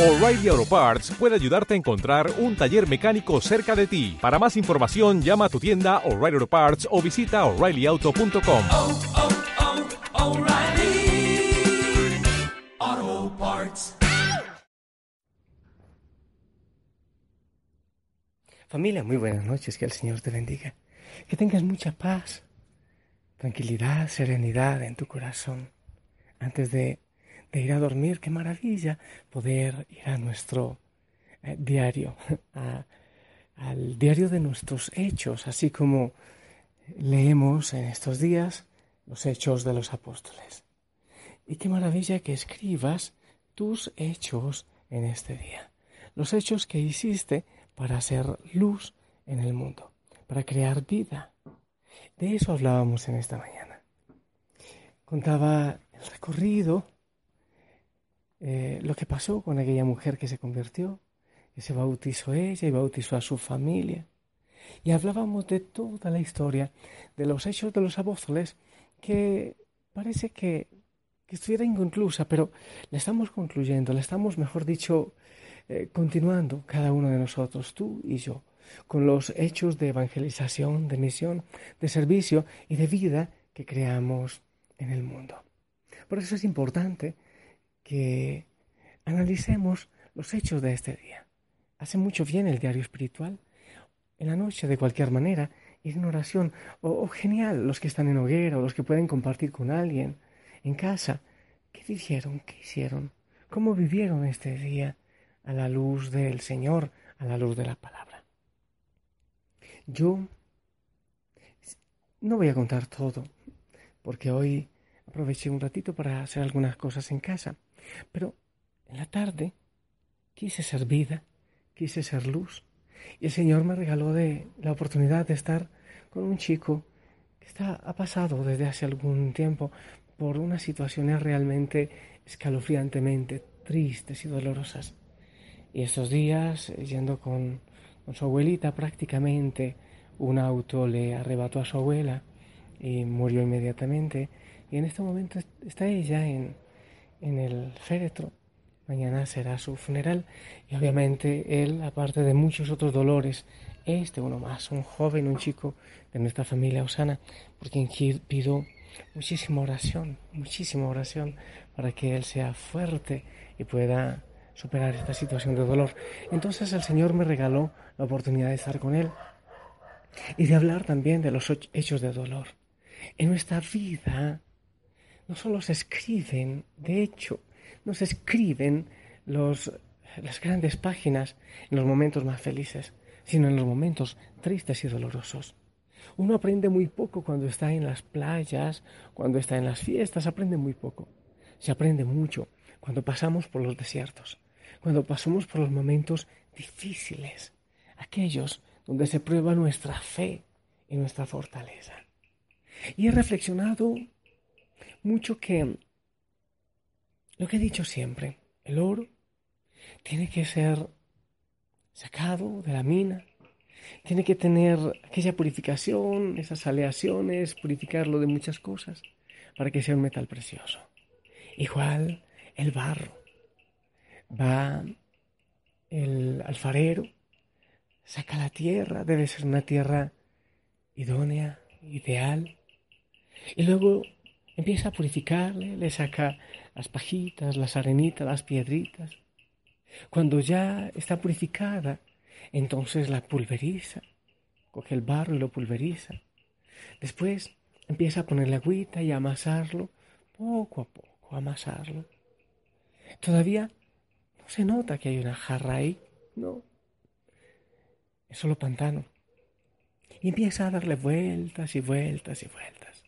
O'Reilly Auto Parts puede ayudarte a encontrar un taller mecánico cerca de ti. Para más información, llama a tu tienda O'Reilly Auto Parts o visita oreillyauto.com. oh, oh, Parts. Familia, muy buenas noches, que el Señor te bendiga. Que tengas mucha paz, tranquilidad, serenidad en tu corazón. Antes de, de ir a dormir, qué maravilla poder ir a nuestro eh, diario, al diario de nuestros hechos, así como leemos en estos días los hechos de los apóstoles. Y qué maravilla que escribas tus hechos en este día. Los hechos que hiciste para hacer luz en el mundo, para crear vida. De eso hablábamos en esta mañana. Contaba el recorrido, eh, lo que pasó con aquella mujer que se convirtió, que se bautizó ella y bautizó a su familia. Y hablábamos de toda la historia, de los hechos de los apóstoles, que parece que, que estuviera inconclusa, pero la estamos concluyendo, la estamos, mejor dicho, eh, continuando cada uno de nosotros, tú y yo, con los hechos de evangelización, de misión, de servicio y de vida que creamos en el mundo. Por eso es importante que analicemos los hechos de este día. Hace mucho bien el diario espiritual. En la noche, de cualquier manera, ir en oración. O, genial, los que están en hoguera o los que pueden compartir con alguien en casa. ¿Qué dijeron? ¿Qué hicieron? ¿Cómo vivieron este día a la luz del Señor, a la luz de la palabra? Yo no voy a contar todo, porque hoy aproveché un ratito para hacer algunas cosas en casa, pero en la tarde quise ser vida, quise ser luz, y el Señor me regaló de la oportunidad de estar con un chico que está, ha pasado desde hace algún tiempo por unas situaciones realmente escalofriantemente tristes y dolorosas. Y estos días, eh, yendo con, con su abuelita prácticamente, un auto le arrebató a su abuela y murió inmediatamente. Y en este momento est- está ella en, en el féretro. Mañana será su funeral y obviamente él, aparte de muchos otros dolores, este uno más, un joven, un chico de nuestra familia Osana, por quien qui- pido muchísima oración, muchísima oración para que él sea fuerte y pueda superar esta situación de dolor. Entonces el Señor me regaló la oportunidad de estar con él y de hablar también de los hechos de dolor. En nuestra vida no solo se escriben, de hecho, no se escriben los, las grandes páginas en los momentos más felices, sino en los momentos tristes y dolorosos. Uno aprende muy poco cuando está en las playas, cuando está en las fiestas, aprende muy poco. Se aprende mucho cuando pasamos por los desiertos, cuando pasamos por los momentos difíciles, aquellos donde se prueba nuestra fe y nuestra fortaleza. Y he reflexionado mucho que lo que he dicho siempre, el oro tiene que ser sacado de la mina, tiene que tener aquella purificación, esas aleaciones, purificarlo de muchas cosas para que sea un metal precioso. Igual el barro. Va el alfarero, saca la tierra, debe ser una tierra idónea, ideal, y luego empieza a purificarle, le saca las pajitas, las arenitas, las piedritas. Cuando ya está purificada, entonces la pulveriza, coge el barro y lo pulveriza. Después empieza a ponerle agüita y a amasarlo, poco a poco, amasarlo. Todavía no se nota que hay una jarra ahí, no. Es solo pantano. Y empieza a darle vueltas y vueltas y vueltas.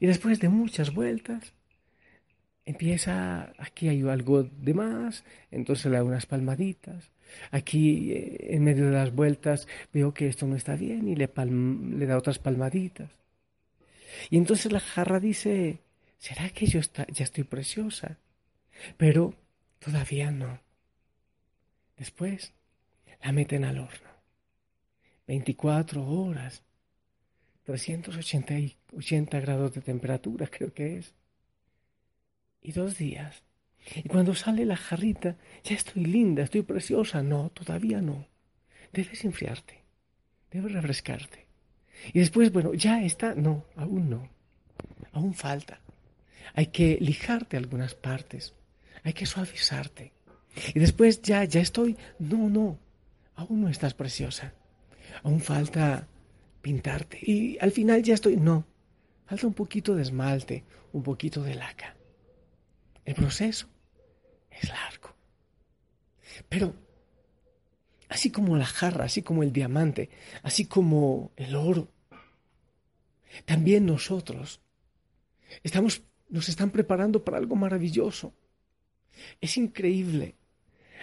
Y después de muchas vueltas, empieza, aquí hay algo de más, entonces le da unas palmaditas. Aquí, eh, en medio de las vueltas, veo que esto no está bien y le, le da otras palmaditas. Y entonces la jarra dice, ¿será que yo está- ya estoy preciosa? Pero todavía no. Después la meten al horno. 24 horas. 380 y 80 grados de temperatura, creo que es. Y dos días. Y cuando sale la jarrita, ya estoy linda, estoy preciosa. No, todavía no. Debes enfriarte, debes refrescarte. Y después, bueno, ya está. No, aún no. Aún falta. Hay que lijarte algunas partes. Hay que suavizarte. Y después ya, ya estoy. No, no. Aún no estás preciosa. Aún falta pintarte. Y al final ya estoy. No. Falta un poquito de esmalte, un poquito de laca. El proceso es largo. Pero, así como la jarra, así como el diamante, así como el oro, también nosotros estamos, nos están preparando para algo maravilloso. Es increíble.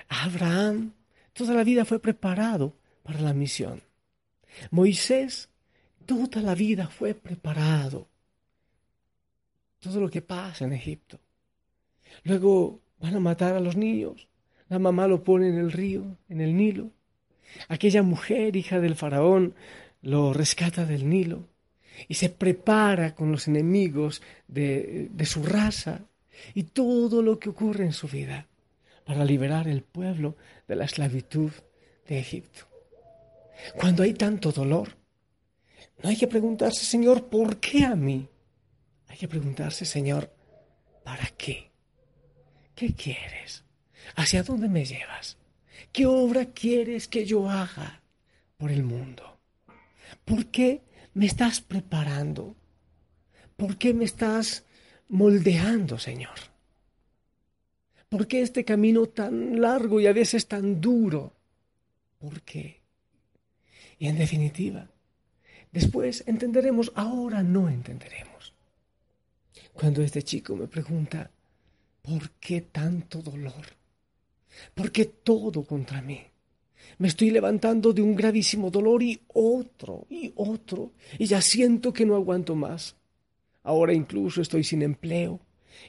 Abraham toda la vida fue preparado para la misión. Moisés toda la vida fue preparado. Todo lo que pasa en Egipto. Luego van a matar a los niños. La mamá lo pone en el río, en el Nilo. Aquella mujer, hija del faraón, lo rescata del Nilo y se prepara con los enemigos de, su raza y todo lo que ocurre en su vida para liberar el pueblo de la esclavitud de Egipto. Cuando hay tanto dolor, no hay que preguntarse, Señor, ¿por qué a mí? Hay que preguntarse, Señor, ¿para qué? ¿Qué quieres? ¿Hacia dónde me llevas? ¿Qué obra quieres que yo haga por el mundo? ¿Por qué me estás preparando? ¿Por qué me estás moldeando, Señor? ¿Por qué este camino tan largo y a veces tan duro? ¿Por qué? Y en definitiva, después entenderemos, ahora no entenderemos. Cuando este chico me pregunta, ¿por qué tanto dolor? ¿Por qué todo contra mí? Me estoy levantando de un gravísimo dolor y otro y otro, y ya siento que no aguanto más. Ahora incluso estoy sin empleo,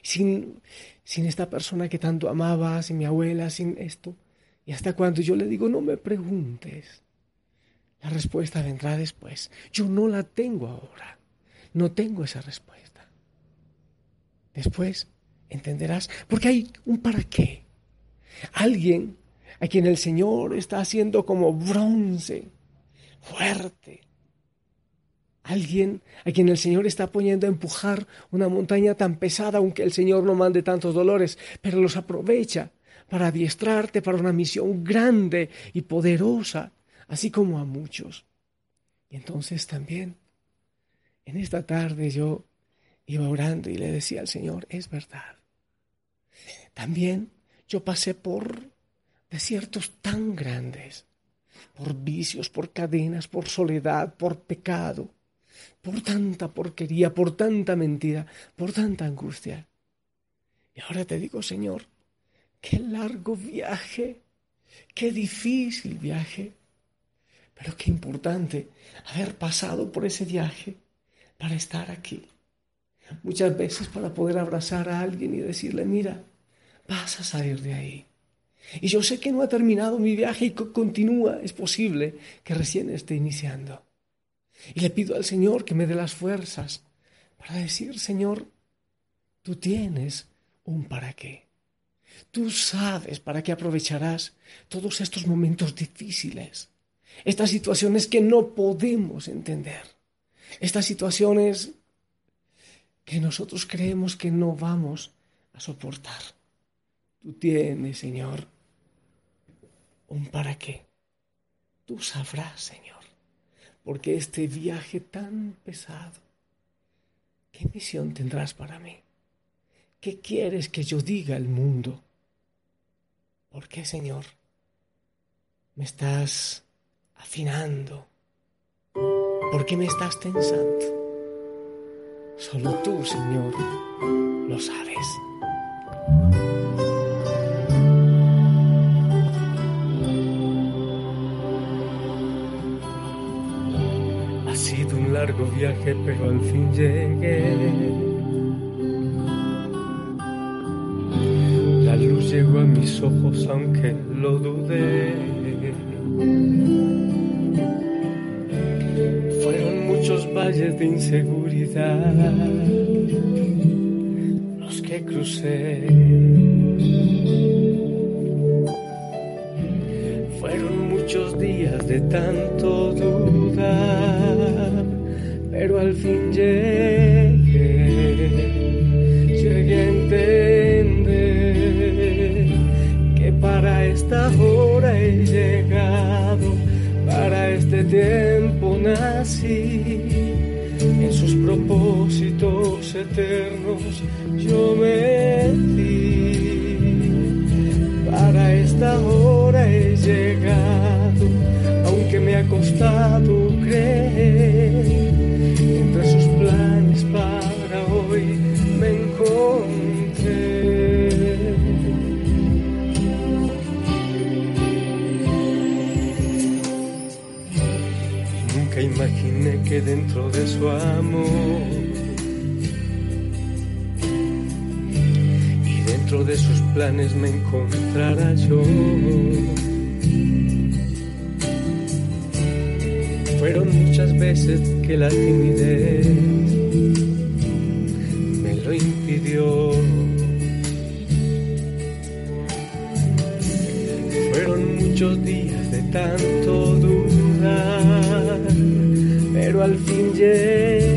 sin, sin esta persona que tanto amaba, sin mi abuela, sin esto. Y hasta cuando yo le digo, no me preguntes, la respuesta vendrá después. Yo no la tengo ahora. No tengo esa respuesta. Después entenderás, porque hay un para qué. Alguien a quien el Señor está haciendo como bronce, fuerte. Alguien a quien el Señor está poniendo a empujar una montaña tan pesada, aunque el Señor no mande tantos dolores, pero los aprovecha para adiestrarte para una misión grande y poderosa, así como a muchos. Y entonces también, en esta tarde yo iba orando y le decía al Señor, es verdad. También yo pasé por desiertos tan grandes, por vicios, por cadenas, por soledad, por pecado, por tanta porquería, por tanta mentira, por tanta angustia. Y ahora te digo, Señor, qué largo viaje, qué difícil viaje, pero qué importante haber pasado por ese viaje para estar aquí. Muchas veces para poder abrazar a alguien y decirle, mira, vas a salir de ahí. Y yo sé que no ha terminado mi viaje y que continúa, es posible que recién esté iniciando. Y le pido al Señor que me dé las fuerzas para decir, Señor, tú tienes un para qué. Tú sabes para qué aprovecharás todos estos momentos difíciles, estas situaciones que no podemos entender, estas situaciones que nosotros creemos que no vamos a soportar. Tú tienes, Señor, un para qué. Tú sabrás, Señor porque este viaje tan pesado, ¿qué misión tendrás para mí? ¿Qué quieres que yo diga al mundo? ¿Por qué, Señor? Me estás afinando. ¿Por qué me estás tensando? Solo tú, Señor, lo sabes. largo viaje, pero al fin llegué. La luz llegó a mis ojos, aunque lo dudé. muchos valles de inseguridad los que crucé. Fueron muchos días de tanto dudar, pero al fin llegué. Este tiempo nací. En sus propósitos eternos yo me di. Para esta hora he llegado, aunque me ha costado que dentro de su amor y dentro de sus planes me encontrara yo. Fueron muchas veces que la timidez me lo impidió. Fueron muchos días de tanto dudar, pero al fin llegué,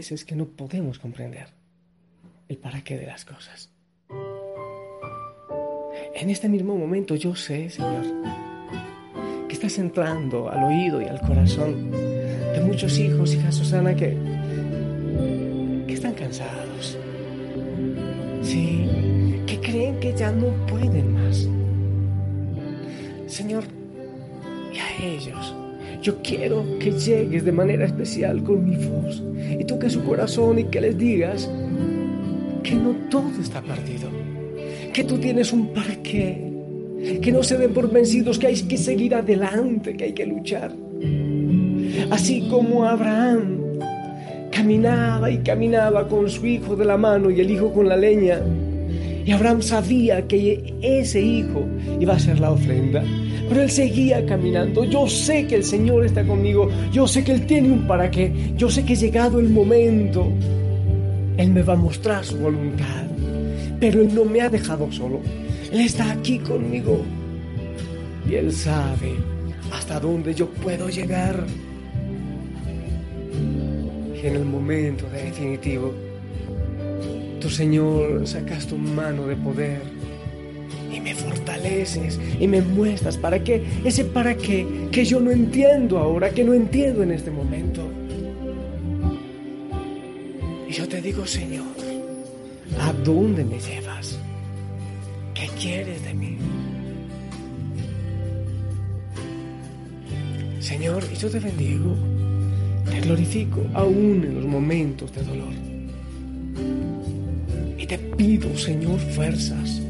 veces que no podemos comprender el para qué de las cosas. En este mismo momento yo sé, Señor, que estás entrando al oído y al corazón de muchos hijos, hija Susana, que que están cansados. Sí, que creen que ya no pueden más. Señor, y a ellos, yo quiero que llegues de manera especial con mi voz y toques su corazón y que les digas que no todo está perdido, que tú tienes un para qué, que no se den por vencidos, que hay que seguir adelante, que hay que luchar. Así como Abraham caminaba y caminaba con su hijo de la mano y el hijo con la leña. Y Abraham sabía que ese hijo iba a ser la ofrenda. Pero él seguía caminando. Yo sé que el Señor está conmigo. Yo sé que Él tiene un para qué. Yo sé que llegado el momento, Él me va a mostrar su voluntad. Pero Él no me ha dejado solo. Él está aquí conmigo. Y Él sabe hasta dónde yo puedo llegar. Y en el momento definitivo, tu Señor sacas tu mano de poder y me muestras para qué, ese para qué que yo no entiendo ahora, que no entiendo en este momento. Y yo te digo, Señor, ¿a dónde me llevas? ¿Qué quieres de mí? Señor, y yo te bendigo, te glorifico aún en los momentos de dolor. Y te pido, Señor, fuerzas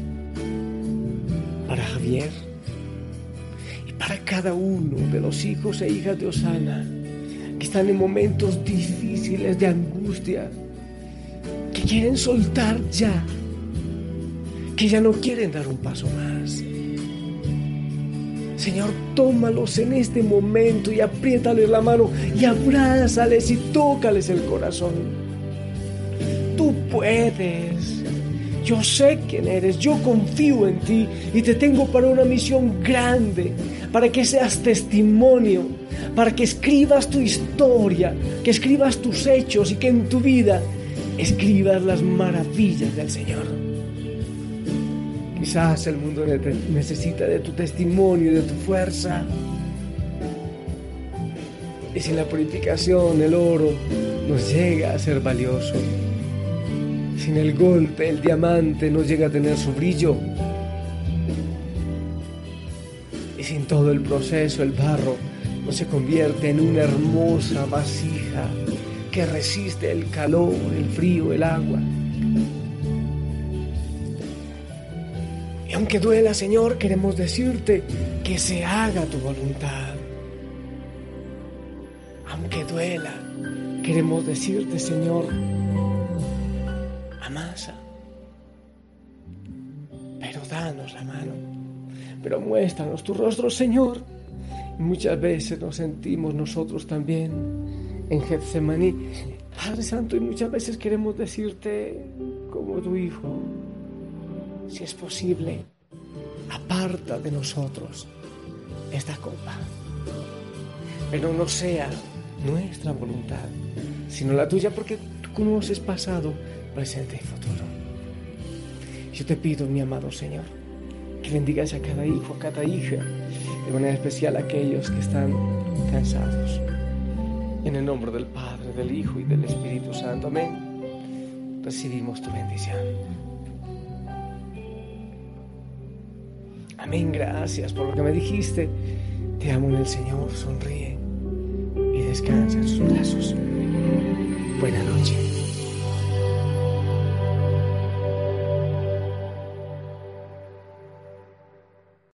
para Javier y para cada uno de los hijos e hijas de Osana que están en momentos difíciles de angustia, que quieren soltar ya que ya no quieren dar un paso más. Señor, tómalos en este momento y apriétales la mano y abrázales y tócales el corazón. Tú puedes. Yo sé quién eres, yo confío en ti y te tengo para una misión grande, para que seas testimonio, para que escribas tu historia, que escribas tus hechos y que en tu vida escribas las maravillas del Señor. Quizás el mundo necesita de tu testimonio de tu fuerza. Y sin la purificación el oro nos llega a ser valioso. Sin el golpe el diamante no llega a tener su brillo. Y sin todo el proceso el barro no se convierte en una hermosa vasija que resiste el calor, el frío, el agua. Y aunque duela, Señor, queremos decirte que se haga tu voluntad. Aunque duela, queremos decirte, Señor, amasa. Pero danos la mano. Pero muéstranos tu rostro, Señor. muchas veces nos sentimos nosotros también en Getsemaní. Padre Santo, y muchas veces queremos decirte como tu Hijo, si es posible, aparta de nosotros esta copa. Pero no sea nuestra voluntad, sino la tuya, porque tú conoces pasado, presente y futuro. Yo te pido, mi amado Señor, que bendigas a cada hijo, a cada hija, de manera especial a aquellos que están cansados en el nombre del Padre, del Hijo y del Espíritu Santo. Amén. Recibimos tu bendición. Amén. Gracias por lo que me dijiste. Te amo en el Señor. Sonríe y descansa en sus brazos. Buena noche.